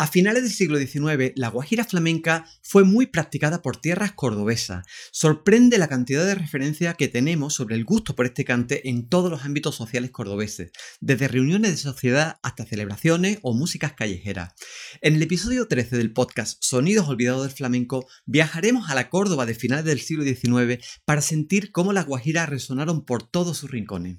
A finales del siglo XIX, la guajira flamenca fue muy practicada por tierras cordobesas. Sorprende la cantidad de referencias que tenemos sobre el gusto por este cante en todos los ámbitos sociales cordobeses, desde reuniones de sociedad hasta celebraciones o músicas callejeras. En el episodio 13 del podcast Sonidos Olvidados del Flamenco, viajaremos a la Córdoba de finales del siglo XIX para sentir cómo las guajiras resonaron por todos sus rincones.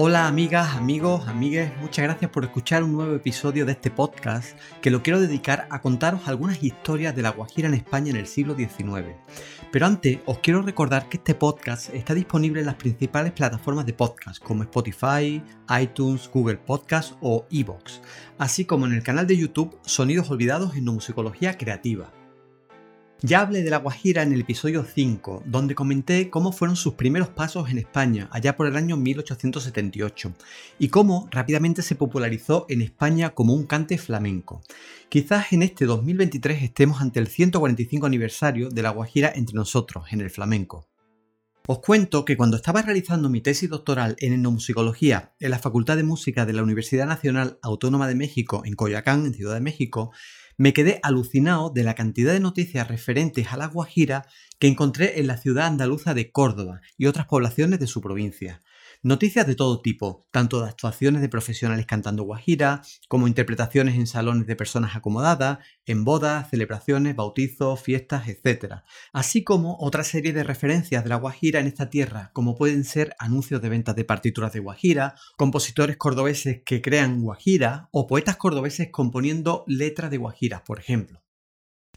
Hola amigas, amigos, amigues, muchas gracias por escuchar un nuevo episodio de este podcast que lo quiero dedicar a contaros algunas historias de la Guajira en España en el siglo XIX. Pero antes os quiero recordar que este podcast está disponible en las principales plataformas de podcast como Spotify, iTunes, Google Podcast o Evox, así como en el canal de YouTube Sonidos Olvidados en Musicología Creativa. Ya hablé de la Guajira en el episodio 5, donde comenté cómo fueron sus primeros pasos en España, allá por el año 1878, y cómo rápidamente se popularizó en España como un cante flamenco. Quizás en este 2023 estemos ante el 145 aniversario de la Guajira entre nosotros, en el flamenco. Os cuento que cuando estaba realizando mi tesis doctoral en etnomusicología en la Facultad de Música de la Universidad Nacional Autónoma de México en Coyoacán, en Ciudad de México, me quedé alucinado de la cantidad de noticias referentes a la Guajira que encontré en la ciudad andaluza de Córdoba y otras poblaciones de su provincia. Noticias de todo tipo, tanto de actuaciones de profesionales cantando guajira, como interpretaciones en salones de personas acomodadas, en bodas, celebraciones, bautizos, fiestas, etc. Así como otra serie de referencias de la guajira en esta tierra, como pueden ser anuncios de ventas de partituras de guajira, compositores cordobeses que crean guajira o poetas cordobeses componiendo letras de guajiras, por ejemplo.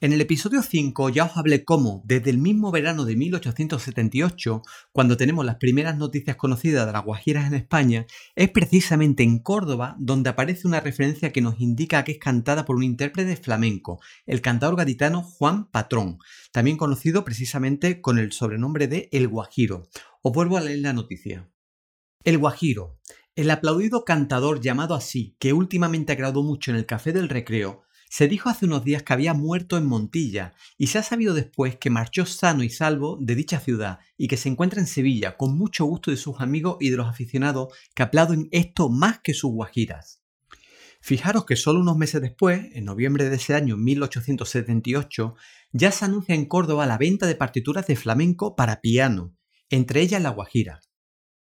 En el episodio 5 ya os hablé cómo, desde el mismo verano de 1878, cuando tenemos las primeras noticias conocidas de las guajiras en España, es precisamente en Córdoba donde aparece una referencia que nos indica que es cantada por un intérprete flamenco, el cantador gaditano Juan Patrón, también conocido precisamente con el sobrenombre de El Guajiro. Os vuelvo a leer la noticia. El Guajiro, el aplaudido cantador llamado así, que últimamente agradó mucho en el Café del Recreo, se dijo hace unos días que había muerto en Montilla y se ha sabido después que marchó sano y salvo de dicha ciudad y que se encuentra en Sevilla con mucho gusto de sus amigos y de los aficionados que aplauden esto más que sus guajiras. Fijaros que solo unos meses después, en noviembre de ese año 1878, ya se anuncia en Córdoba la venta de partituras de flamenco para piano, entre ellas la guajira.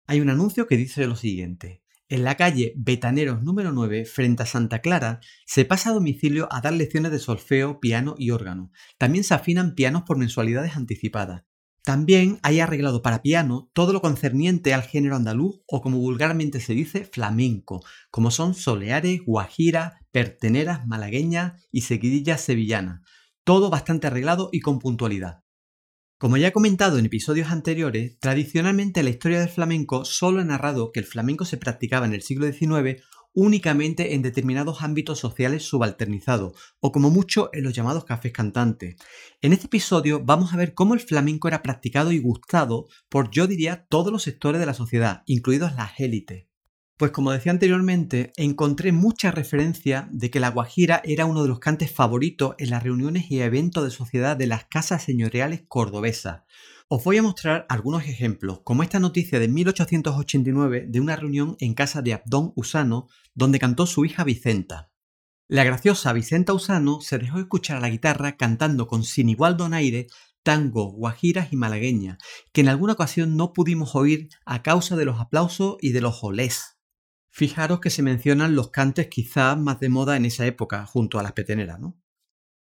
Hay un anuncio que dice lo siguiente. En la calle Betaneros número 9, frente a Santa Clara, se pasa a domicilio a dar lecciones de solfeo, piano y órgano. También se afinan pianos por mensualidades anticipadas. También hay arreglado para piano todo lo concerniente al género andaluz o como vulgarmente se dice flamenco, como son soleares, guajiras, perteneras malagueñas y seguidillas sevillanas. Todo bastante arreglado y con puntualidad. Como ya he comentado en episodios anteriores, tradicionalmente la historia del flamenco solo ha narrado que el flamenco se practicaba en el siglo XIX únicamente en determinados ámbitos sociales subalternizados, o como mucho en los llamados cafés cantantes. En este episodio vamos a ver cómo el flamenco era practicado y gustado por, yo diría, todos los sectores de la sociedad, incluidos las élites. Pues como decía anteriormente, encontré mucha referencia de que la guajira era uno de los cantes favoritos en las reuniones y eventos de sociedad de las casas señoriales cordobesas. Os voy a mostrar algunos ejemplos, como esta noticia de 1889 de una reunión en casa de Abdón Usano, donde cantó su hija Vicenta. La graciosa Vicenta Usano se dejó escuchar a la guitarra cantando con sin igual donaire tango, guajiras y malagueña, que en alguna ocasión no pudimos oír a causa de los aplausos y de los olés. Fijaros que se mencionan los cantes quizás más de moda en esa época, junto a las peteneras, ¿no?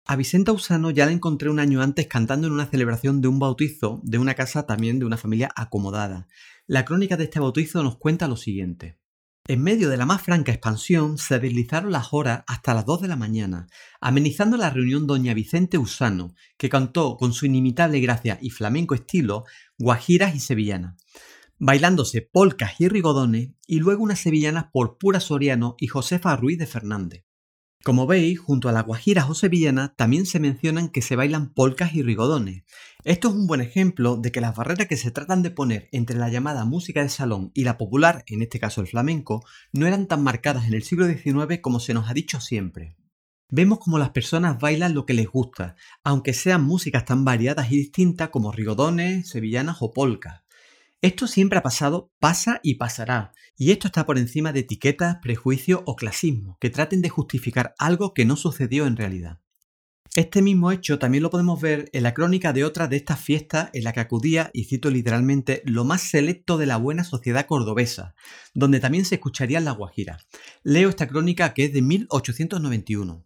A Vicenta Usano ya la encontré un año antes cantando en una celebración de un bautizo de una casa también de una familia acomodada. La crónica de este bautizo nos cuenta lo siguiente. En medio de la más franca expansión se deslizaron las horas hasta las 2 de la mañana, amenizando la reunión doña Vicente Usano, que cantó con su inimitable gracia y flamenco estilo guajiras y sevillanas, bailándose polcas y rigodones y luego unas sevillanas por Pura Soriano y Josefa Ruiz de Fernández. Como veis, junto a las guajiras o sevillanas también se mencionan que se bailan polcas y rigodones. Esto es un buen ejemplo de que las barreras que se tratan de poner entre la llamada música de salón y la popular, en este caso el flamenco, no eran tan marcadas en el siglo XIX como se nos ha dicho siempre. Vemos como las personas bailan lo que les gusta, aunque sean músicas tan variadas y distintas como rigodones, sevillanas o polcas. Esto siempre ha pasado, pasa y pasará, y esto está por encima de etiquetas, prejuicios o clasismo que traten de justificar algo que no sucedió en realidad. Este mismo hecho también lo podemos ver en la crónica de otra de estas fiestas en la que acudía, y cito literalmente, lo más selecto de la buena sociedad cordobesa, donde también se escucharían las guajiras. Leo esta crónica que es de 1891.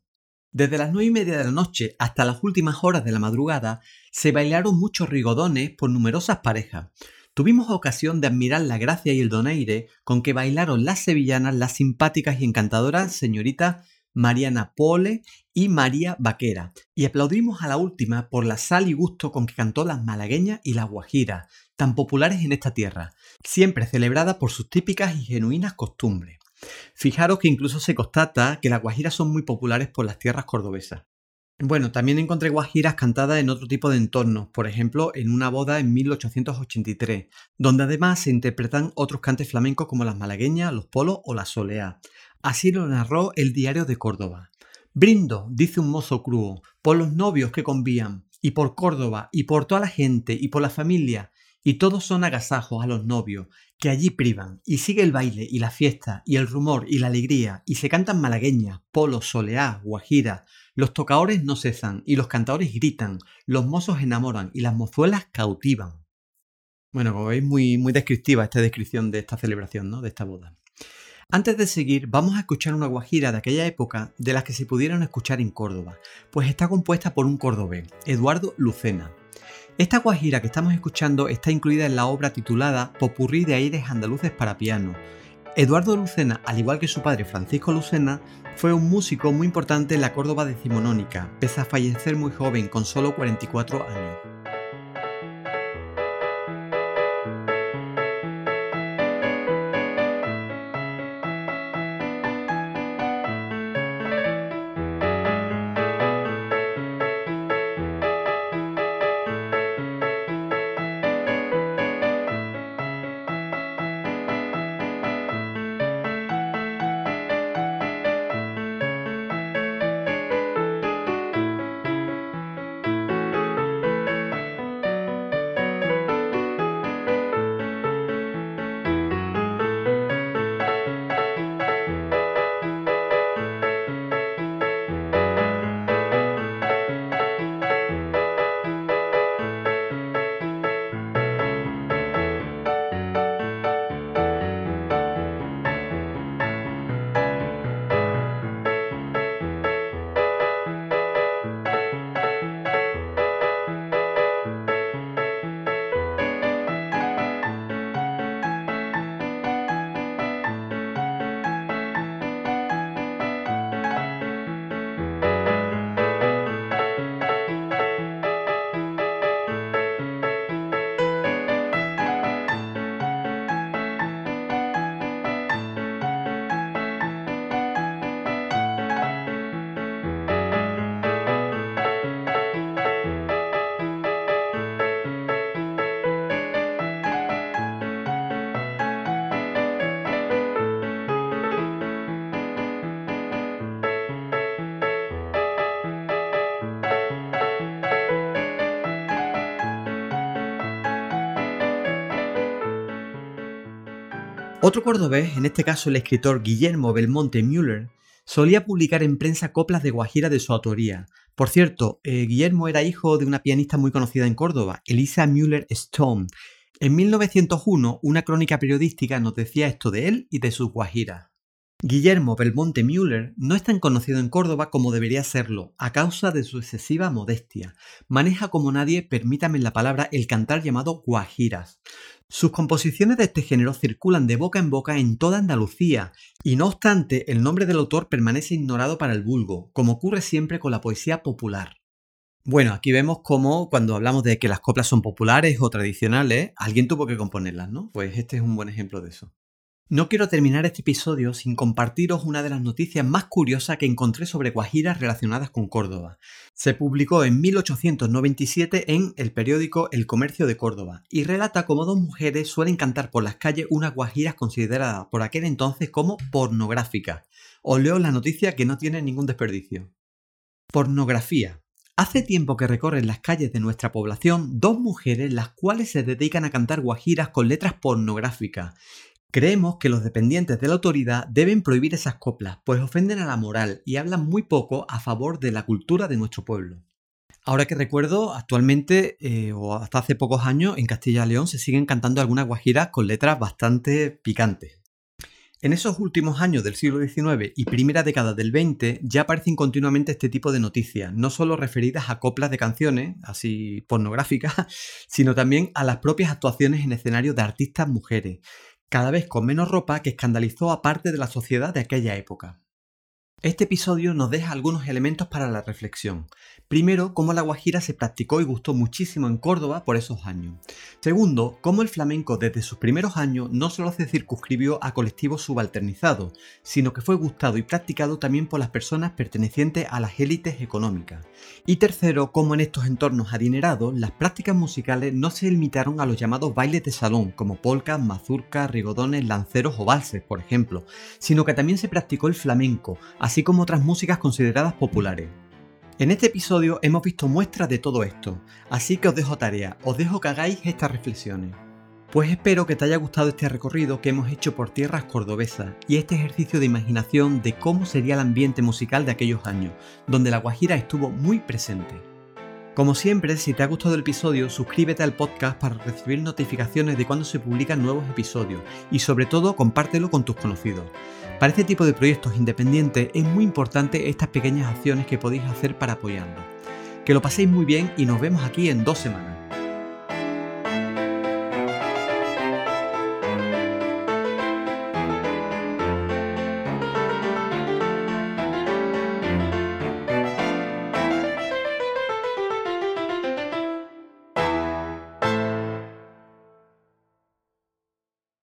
Desde las nueve y media de la noche hasta las últimas horas de la madrugada se bailaron muchos rigodones por numerosas parejas, Tuvimos ocasión de admirar la gracia y el donaire con que bailaron las sevillanas las simpáticas y encantadoras señoritas Mariana Pole y María Vaquera, y aplaudimos a la última por la sal y gusto con que cantó las malagueñas y las guajiras, tan populares en esta tierra, siempre celebrada por sus típicas y genuinas costumbres. Fijaros que incluso se constata que las guajiras son muy populares por las tierras cordobesas. Bueno, también encontré guajiras cantadas en otro tipo de entornos, por ejemplo, en una boda en 1883, donde además se interpretan otros cantes flamencos como las malagueñas, los polos o la soleá. Así lo narró el diario de Córdoba. Brindo, dice un mozo crudo, por los novios que convían, y por Córdoba, y por toda la gente, y por la familia, y todos son agasajos a los novios, que allí privan, y sigue el baile, y la fiesta, y el rumor, y la alegría, y se cantan malagueñas, polos, soleá, guajira, los tocadores no cesan y los cantadores gritan, los mozos enamoran y las mozuelas cautivan. Bueno, como veis, muy, muy descriptiva esta descripción de esta celebración, ¿no? De esta boda. Antes de seguir, vamos a escuchar una guajira de aquella época de las que se pudieron escuchar en Córdoba, pues está compuesta por un cordobés, Eduardo Lucena. Esta guajira que estamos escuchando está incluida en la obra titulada Popurrí de aires andaluces para piano, Eduardo Lucena, al igual que su padre Francisco Lucena, fue un músico muy importante en la Córdoba decimonónica, pese a fallecer muy joven, con solo 44 años. Otro cordobés, en este caso el escritor Guillermo Belmonte Müller, solía publicar en prensa coplas de Guajira de su autoría. Por cierto, eh, Guillermo era hijo de una pianista muy conocida en Córdoba, Elisa Müller Stone. En 1901, una crónica periodística nos decía esto de él y de sus Guajiras. Guillermo Belmonte Müller no es tan conocido en Córdoba como debería serlo, a causa de su excesiva modestia. Maneja como nadie, permítame la palabra, el cantar llamado guajiras. Sus composiciones de este género circulan de boca en boca en toda Andalucía, y no obstante, el nombre del autor permanece ignorado para el vulgo, como ocurre siempre con la poesía popular. Bueno, aquí vemos cómo cuando hablamos de que las coplas son populares o tradicionales, alguien tuvo que componerlas, ¿no? Pues este es un buen ejemplo de eso. No quiero terminar este episodio sin compartiros una de las noticias más curiosas que encontré sobre guajiras relacionadas con Córdoba. Se publicó en 1897 en el periódico El Comercio de Córdoba y relata cómo dos mujeres suelen cantar por las calles unas guajiras consideradas por aquel entonces como pornográficas. Os leo la noticia que no tiene ningún desperdicio. Pornografía. Hace tiempo que recorren las calles de nuestra población dos mujeres las cuales se dedican a cantar guajiras con letras pornográficas. Creemos que los dependientes de la autoridad deben prohibir esas coplas, pues ofenden a la moral y hablan muy poco a favor de la cultura de nuestro pueblo. Ahora que recuerdo, actualmente eh, o hasta hace pocos años en Castilla y León se siguen cantando algunas guajiras con letras bastante picantes. En esos últimos años del siglo XIX y primera década del XX ya aparecen continuamente este tipo de noticias, no solo referidas a coplas de canciones, así pornográficas, sino también a las propias actuaciones en escenario de artistas mujeres, cada vez con menos ropa que escandalizó a parte de la sociedad de aquella época. Este episodio nos deja algunos elementos para la reflexión. Primero, cómo la guajira se practicó y gustó muchísimo en Córdoba por esos años. Segundo, cómo el flamenco desde sus primeros años no solo se circunscribió a colectivos subalternizados, sino que fue gustado y practicado también por las personas pertenecientes a las élites económicas. Y tercero, cómo en estos entornos adinerados las prácticas musicales no se limitaron a los llamados bailes de salón, como polcas, mazurcas, rigodones, lanceros o valses, por ejemplo, sino que también se practicó el flamenco, así como otras músicas consideradas populares. En este episodio hemos visto muestras de todo esto, así que os dejo tarea, os dejo que hagáis estas reflexiones. Pues espero que te haya gustado este recorrido que hemos hecho por tierras cordobesas y este ejercicio de imaginación de cómo sería el ambiente musical de aquellos años, donde la Guajira estuvo muy presente. Como siempre, si te ha gustado el episodio, suscríbete al podcast para recibir notificaciones de cuando se publican nuevos episodios y sobre todo compártelo con tus conocidos. Para este tipo de proyectos independientes es muy importante estas pequeñas acciones que podéis hacer para apoyarlo. Que lo paséis muy bien y nos vemos aquí en dos semanas.